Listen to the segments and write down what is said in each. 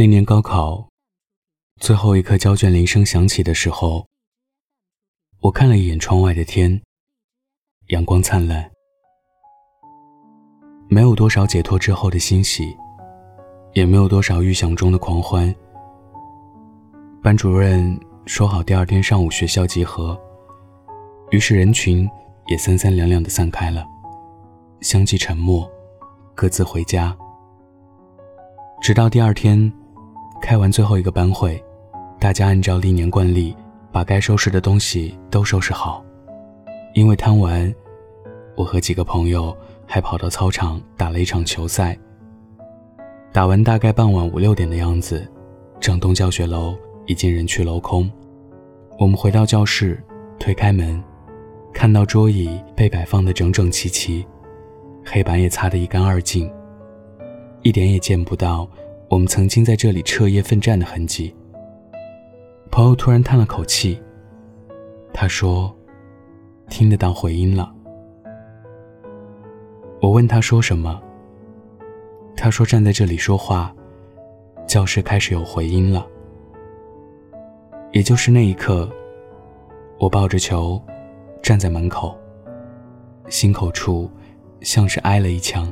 那年高考最后一刻交卷铃声响起的时候，我看了一眼窗外的天，阳光灿烂，没有多少解脱之后的欣喜，也没有多少预想中的狂欢。班主任说好第二天上午学校集合，于是人群也三三两两的散开了，相继沉默，各自回家。直到第二天。开完最后一个班会，大家按照历年惯例，把该收拾的东西都收拾好。因为贪玩，我和几个朋友还跑到操场打了一场球赛。打完大概傍晚五六点的样子，整栋教学楼已经人去楼空。我们回到教室，推开门，看到桌椅被摆放得整整齐齐，黑板也擦得一干二净，一点也见不到。我们曾经在这里彻夜奋战的痕迹。朋友突然叹了口气，他说：“听得到回音了。”我问他说什么，他说：“站在这里说话，教室开始有回音了。”也就是那一刻，我抱着球，站在门口，心口处像是挨了一枪。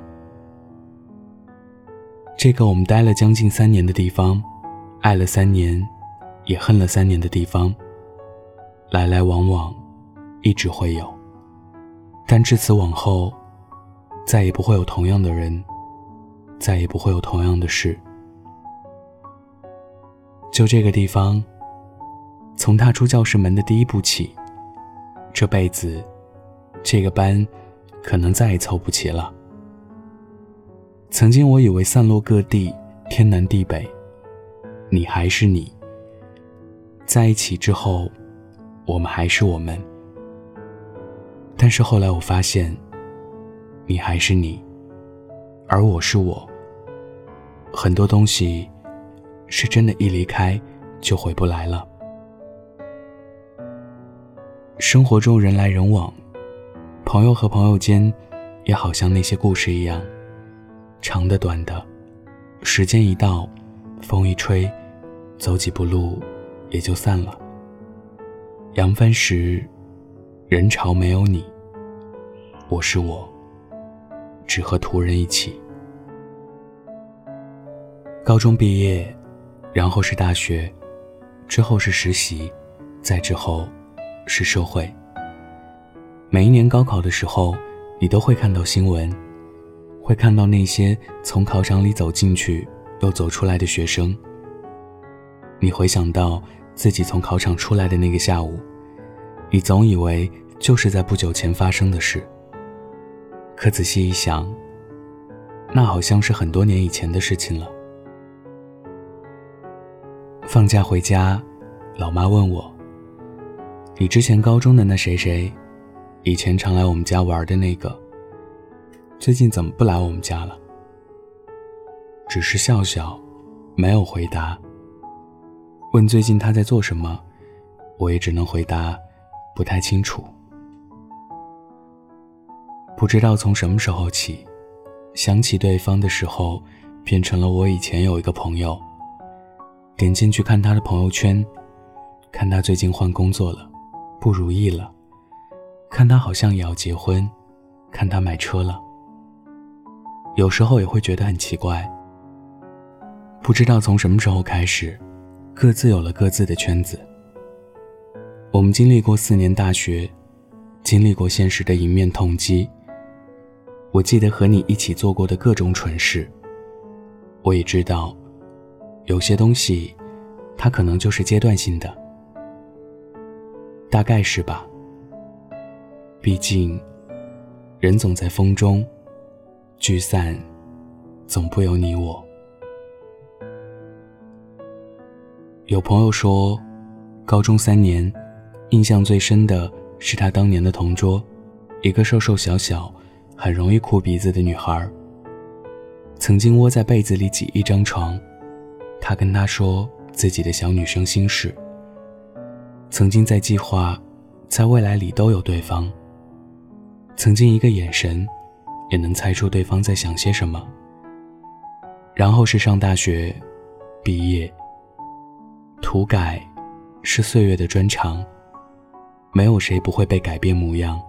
这个我们待了将近三年的地方，爱了三年，也恨了三年的地方，来来往往，一直会有。但至此往后，再也不会有同样的人，再也不会有同样的事。就这个地方，从踏出教室门的第一步起，这辈子，这个班，可能再也凑不齐了。曾经我以为散落各地，天南地北，你还是你。在一起之后，我们还是我们。但是后来我发现，你还是你，而我是我。很多东西，是真的，一离开就回不来了。生活中人来人往，朋友和朋友间，也好像那些故事一样。长的、短的，时间一到，风一吹，走几步路，也就散了。扬帆时，人潮没有你，我是我，只和途人一起。高中毕业，然后是大学，之后是实习，再之后是社会。每一年高考的时候，你都会看到新闻。会看到那些从考场里走进去又走出来的学生。你回想到自己从考场出来的那个下午，你总以为就是在不久前发生的事。可仔细一想，那好像是很多年以前的事情了。放假回家，老妈问我：“你之前高中的那谁谁，以前常来我们家玩的那个。”最近怎么不来我们家了？只是笑笑，没有回答。问最近他在做什么，我也只能回答不太清楚。不知道从什么时候起，想起对方的时候，变成了我以前有一个朋友。点进去看他的朋友圈，看他最近换工作了，不如意了；看他好像也要结婚，看他买车了。有时候也会觉得很奇怪，不知道从什么时候开始，各自有了各自的圈子。我们经历过四年大学，经历过现实的迎面痛击。我记得和你一起做过的各种蠢事。我也知道，有些东西，它可能就是阶段性的，大概是吧。毕竟，人总在风中。聚散，总不由你我。有朋友说，高中三年，印象最深的是他当年的同桌，一个瘦瘦小小、很容易哭鼻子的女孩。曾经窝在被子里挤一张床，他跟她说自己的小女生心事。曾经在计划，在未来里都有对方。曾经一个眼神。也能猜出对方在想些什么。然后是上大学，毕业。涂改，是岁月的专长。没有谁不会被改变模样。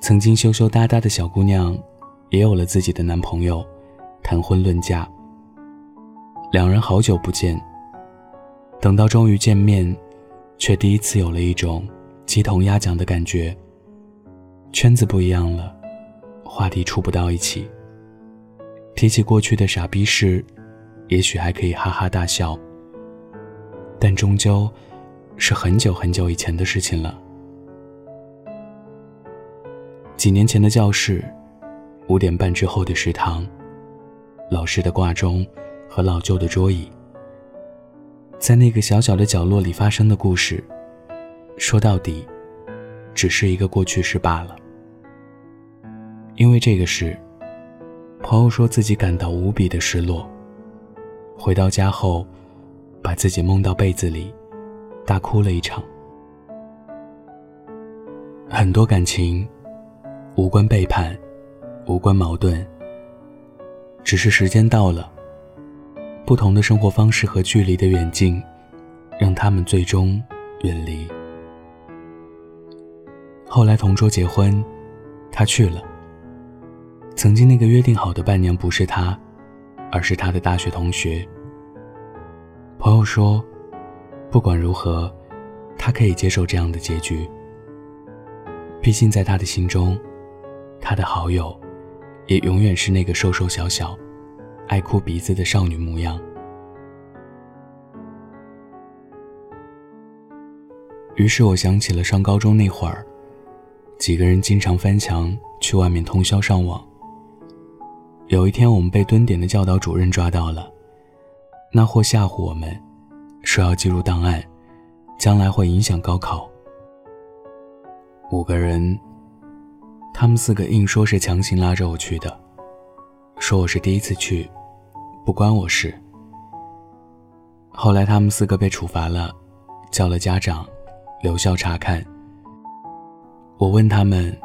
曾经羞羞答答的小姑娘，也有了自己的男朋友，谈婚论嫁。两人好久不见，等到终于见面，却第一次有了一种鸡同鸭讲的感觉。圈子不一样了，话题处不到一起。提起过去的傻逼事，也许还可以哈哈大笑，但终究是很久很久以前的事情了。几年前的教室，五点半之后的食堂，老师的挂钟和老旧的桌椅，在那个小小的角落里发生的故事，说到底，只是一个过去式罢了。因为这个事，朋友说自己感到无比的失落。回到家后，把自己蒙到被子里，大哭了一场。很多感情，无关背叛，无关矛盾，只是时间到了，不同的生活方式和距离的远近，让他们最终远离。后来同桌结婚，他去了。曾经那个约定好的伴娘不是他，而是他的大学同学。朋友说，不管如何，他可以接受这样的结局。毕竟在他的心中，他的好友，也永远是那个瘦瘦小小、爱哭鼻子的少女模样。于是我想起了上高中那会儿，几个人经常翻墙去外面通宵上网。有一天，我们被蹲点的教导主任抓到了，那货吓唬我们，说要记录档案，将来会影响高考。五个人，他们四个硬说是强行拉着我去的，说我是第一次去，不关我事。后来他们四个被处罚了，叫了家长，留校查看。我问他们，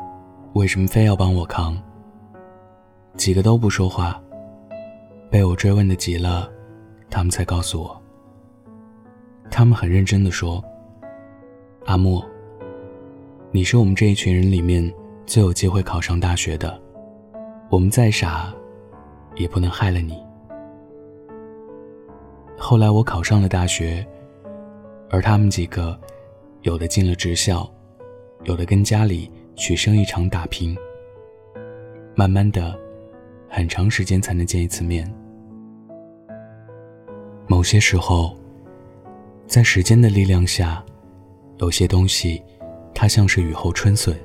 为什么非要帮我扛？几个都不说话，被我追问的急了，他们才告诉我。他们很认真的说：“阿莫，你是我们这一群人里面最有机会考上大学的，我们再傻，也不能害了你。”后来我考上了大学，而他们几个，有的进了职校，有的跟家里去生意场打拼，慢慢的。很长时间才能见一次面。某些时候，在时间的力量下，有些东西，它像是雨后春笋，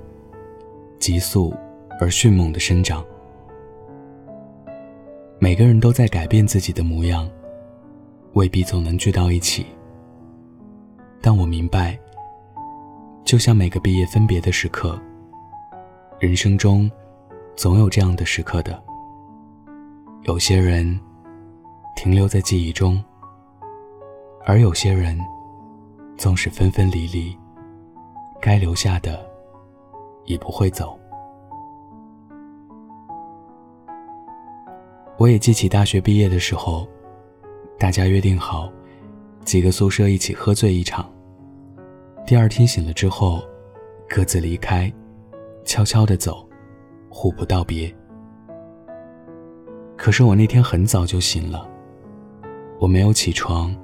急速而迅猛的生长。每个人都在改变自己的模样，未必总能聚到一起。但我明白，就像每个毕业分别的时刻，人生中，总有这样的时刻的。有些人停留在记忆中，而有些人纵使分分离离，该留下的也不会走。我也记起大学毕业的时候，大家约定好几个宿舍一起喝醉一场，第二天醒了之后各自离开，悄悄的走，互不道别。可是我那天很早就醒了，我没有起床，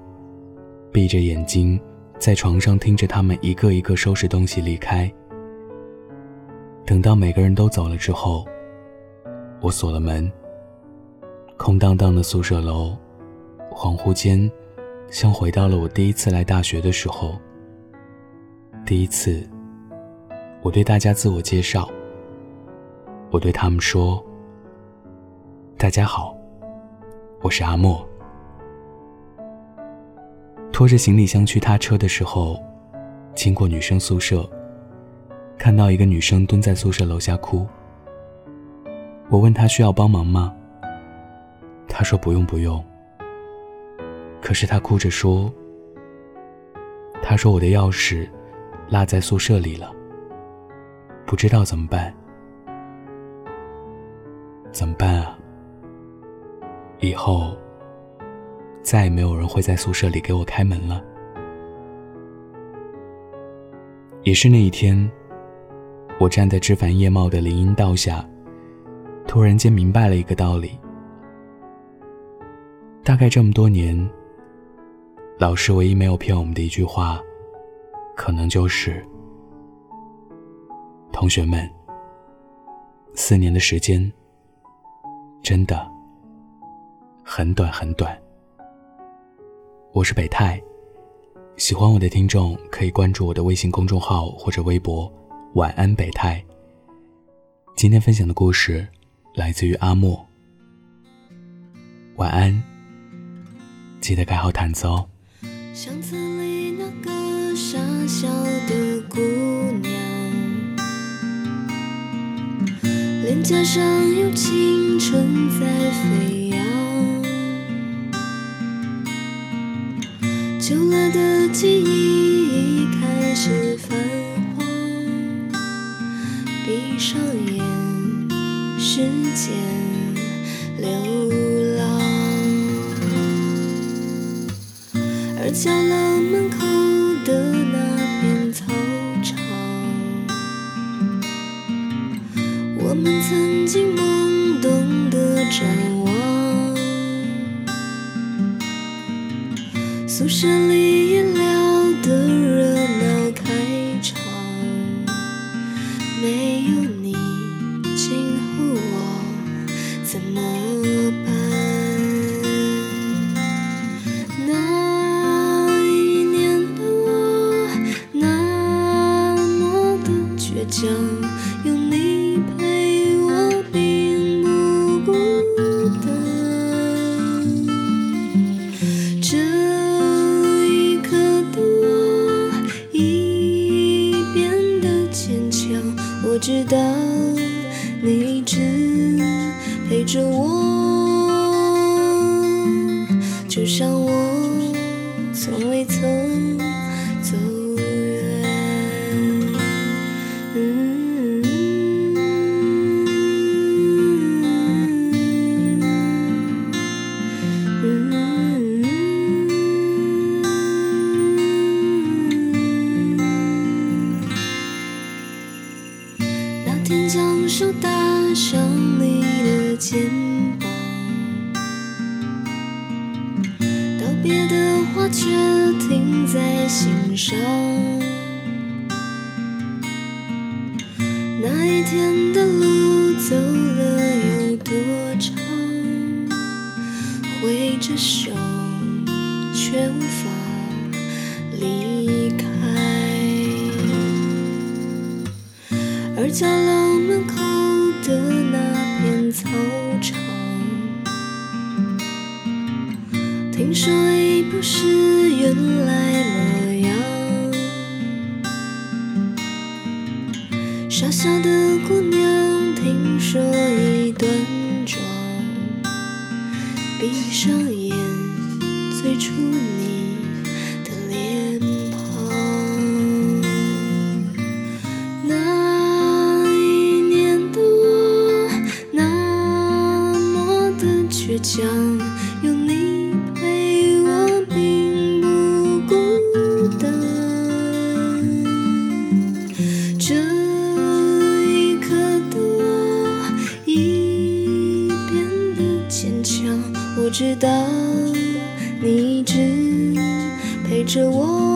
闭着眼睛在床上听着他们一个一个收拾东西离开。等到每个人都走了之后，我锁了门。空荡荡的宿舍楼，恍惚间，像回到了我第一次来大学的时候。第一次，我对大家自我介绍，我对他们说。大家好，我是阿莫。拖着行李箱去他车的时候，经过女生宿舍，看到一个女生蹲在宿舍楼下哭。我问她需要帮忙吗？她说不用不用。可是她哭着说：“她说我的钥匙落在宿舍里了，不知道怎么办，怎么办啊？”以后再也没有人会在宿舍里给我开门了。也是那一天，我站在枝繁叶茂的林荫道下，突然间明白了一个道理：大概这么多年，老师唯一没有骗我们的一句话，可能就是“同学们，四年的时间真的很短很短。”我是北泰。喜欢我的听众可以关注我的微信公众号或者微博“晚安北太”。今天分享的故事来自于阿莫。晚安，记得盖好毯子哦。相册里那个傻笑的姑娘，脸颊上有青春在飞旧了的记忆已开始泛黄，闭上眼，时间流浪。而角落门口着手，却无法离开。而角落门口的那片操场，听说已不是原来模样。傻笑的姑娘，听说已端庄。闭上眼，最着我，